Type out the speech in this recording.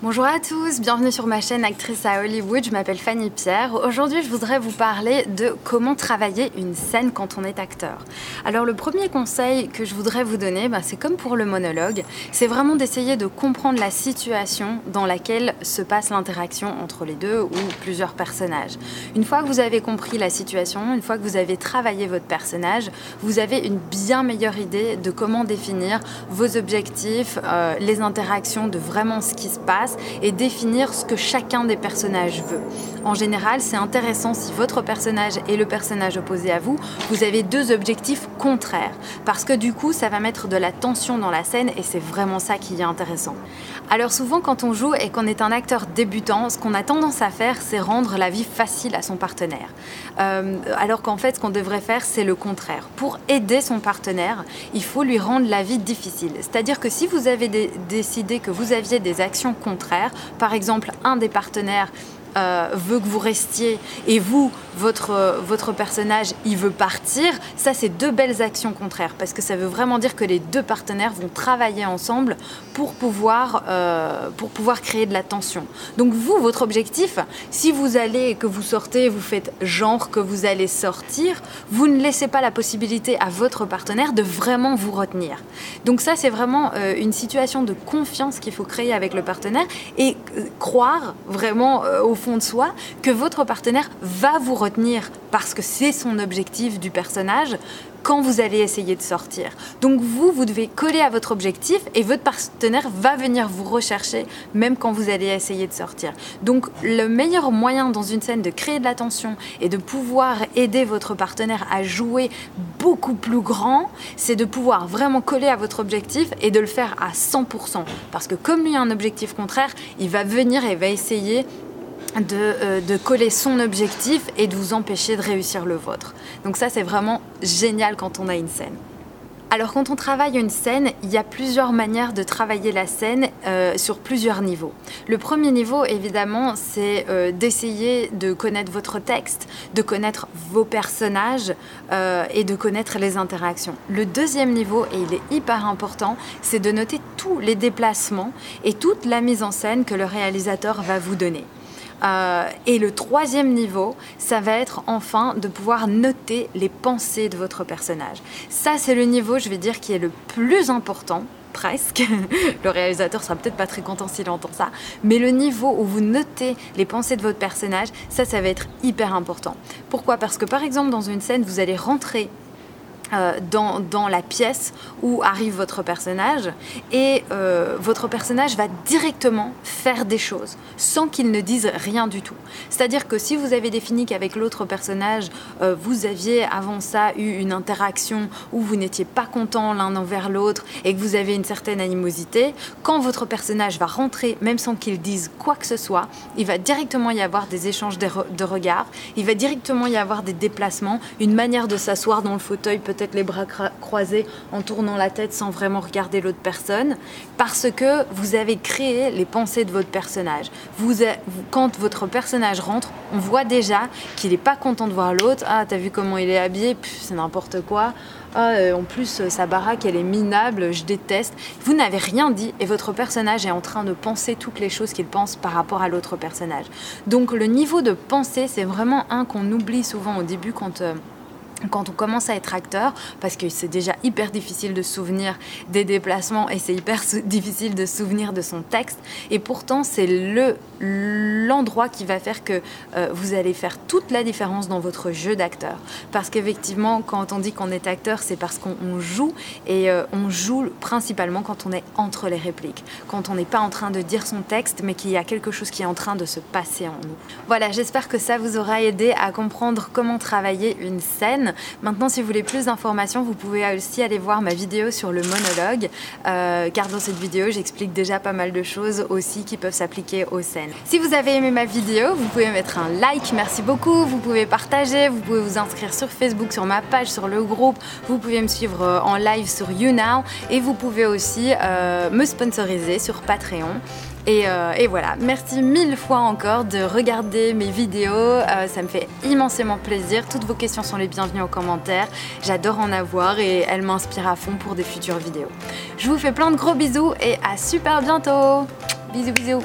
Bonjour à tous, bienvenue sur ma chaîne Actrice à Hollywood, je m'appelle Fanny Pierre. Aujourd'hui je voudrais vous parler de comment travailler une scène quand on est acteur. Alors le premier conseil que je voudrais vous donner, bah, c'est comme pour le monologue, c'est vraiment d'essayer de comprendre la situation dans laquelle se passe l'interaction entre les deux ou plusieurs personnages. Une fois que vous avez compris la situation, une fois que vous avez travaillé votre personnage, vous avez une bien meilleure idée de comment définir vos objectifs, euh, les interactions, de vraiment ce qui se passe et définir ce que chacun des personnages veut. En général, c'est intéressant si votre personnage et le personnage opposé à vous, vous avez deux objectifs contraires. Parce que du coup, ça va mettre de la tension dans la scène et c'est vraiment ça qui est intéressant. Alors souvent, quand on joue et qu'on est un acteur débutant, ce qu'on a tendance à faire, c'est rendre la vie facile à son partenaire. Euh, alors qu'en fait, ce qu'on devrait faire, c'est le contraire. Pour aider son partenaire, il faut lui rendre la vie difficile. C'est-à-dire que si vous avez décidé que vous aviez des actions par exemple, un des partenaires euh, veut que vous restiez et vous, votre, votre personnage, il veut partir, ça c'est deux belles actions contraires parce que ça veut vraiment dire que les deux partenaires vont travailler ensemble pour pouvoir, euh, pour pouvoir créer de la tension. Donc vous, votre objectif, si vous allez que vous sortez, vous faites genre que vous allez sortir, vous ne laissez pas la possibilité à votre partenaire de vraiment vous retenir. Donc ça c'est vraiment euh, une situation de confiance qu'il faut créer avec le partenaire et croire vraiment au fond de soi que votre partenaire va vous retenir parce que c'est son objectif du personnage quand vous allez essayer de sortir. Donc vous, vous devez coller à votre objectif et votre partenaire va venir vous rechercher même quand vous allez essayer de sortir. Donc le meilleur moyen dans une scène de créer de la tension et de pouvoir aider votre partenaire à jouer beaucoup plus grand, c'est de pouvoir vraiment coller à votre objectif et de le faire à 100%. Parce que comme lui a un objectif contraire, il va venir et va essayer euh, de, coller son objectif et de vous empêcher de réussir le vôtre. Donc ça, c'est vraiment génial quand on a une scène. Alors quand on travaille une scène, il y a plusieurs manières de travailler la scène euh, sur plusieurs niveaux. Le premier niveau, évidemment, c'est euh, d'essayer de connaître votre texte, de connaître vos personnages et de connaître les interactions. Le deuxième niveau, et il est hyper important, c'est de noter tous les déplacements et toute la mise en scène que le réalisateur va vous donner. Euh, et le troisième niveau, ça va être enfin de pouvoir noter les pensées de votre personnage. Ça, c'est le niveau, je vais dire, qui est le plus important presque. Le réalisateur sera peut-être pas très content s'il entend ça. Mais le niveau où vous notez les pensées de votre personnage, ça, ça va être hyper important. Pourquoi? Parce que par exemple, dans une scène, vous allez rentrer euh, dans, la pièce où arrive votre personnage et euh, votre personnage va directement faire des choses sans qu'il ne dise rien du tout. C'est-à-dire que si vous avez défini qu'avec l'autre personnage, euh, vous aviez avant ça eu une interaction où vous n'étiez pas content l'un envers l'autre et que vous avez une certaine animosité, quand votre personnage va rentrer, même sans qu'il dise quoi que ce soit, il va directement y avoir des échanges de, de regards, il va directement y avoir des déplacements, une manière de s'asseoir dans le fauteuil peut peut-être les bras croisés en tournant la tête sans vraiment regarder l'autre personne, parce que vous avez créé les pensées de votre personnage. Vous, quand votre personnage rentre, on voit déjà qu'il n'est pas content de voir l'autre. Ah, t'as vu comment il est habillé? C'est n'importe quoi. Ah, euh, en plus, sa baraque, elle est minable, je déteste. Vous n'avez rien dit et votre personnage est en train de penser toutes les choses qu'il pense par rapport à l'autre personnage. Donc le niveau de pensée, c'est vraiment un qu'on oublie souvent au début quand... Euh, quand on commence à être acteur, parce que c'est déjà hyper difficile de souvenir des déplacements et c'est hyper difficile de souvenir de son texte, et pourtant c'est le l'endroit qui va faire que euh, vous allez faire toute la différence dans votre jeu d'acteur. Parce qu'effectivement, quand on dit qu'on est acteur, c'est parce qu'on joue et euh, on joue principalement quand on est entre les répliques, quand on n'est pas en train de dire son texte, mais qu'il y a quelque chose qui est en train de se passer en nous. Voilà, j'espère que ça vous aura aidé à comprendre comment travailler une scène Maintenant, si vous voulez plus d'informations, vous pouvez aussi aller voir ma vidéo sur le monologue, euh, car dans cette vidéo, j'explique déjà pas mal de choses aussi qui peuvent s'appliquer aux scènes. Si vous avez aimé ma vidéo, vous pouvez mettre un like, merci beaucoup, vous pouvez partager, vous pouvez vous inscrire sur Facebook, sur ma page, sur le groupe, vous pouvez me suivre euh, en live sur YouNow. Et vous pouvez aussi euh, me sponsoriser sur Patreon. Euh, et, voilà, merci mille fois encore de regarder mes vidéos, euh, ça me fait immensément plaisir. Toutes vos questions sont les bienvenues en commentaire, j'adore en avoir et elles m'inspirent à fond pour des futures vidéos. Je vous fais plein de gros bisous et à super bientôt. Bisous bisous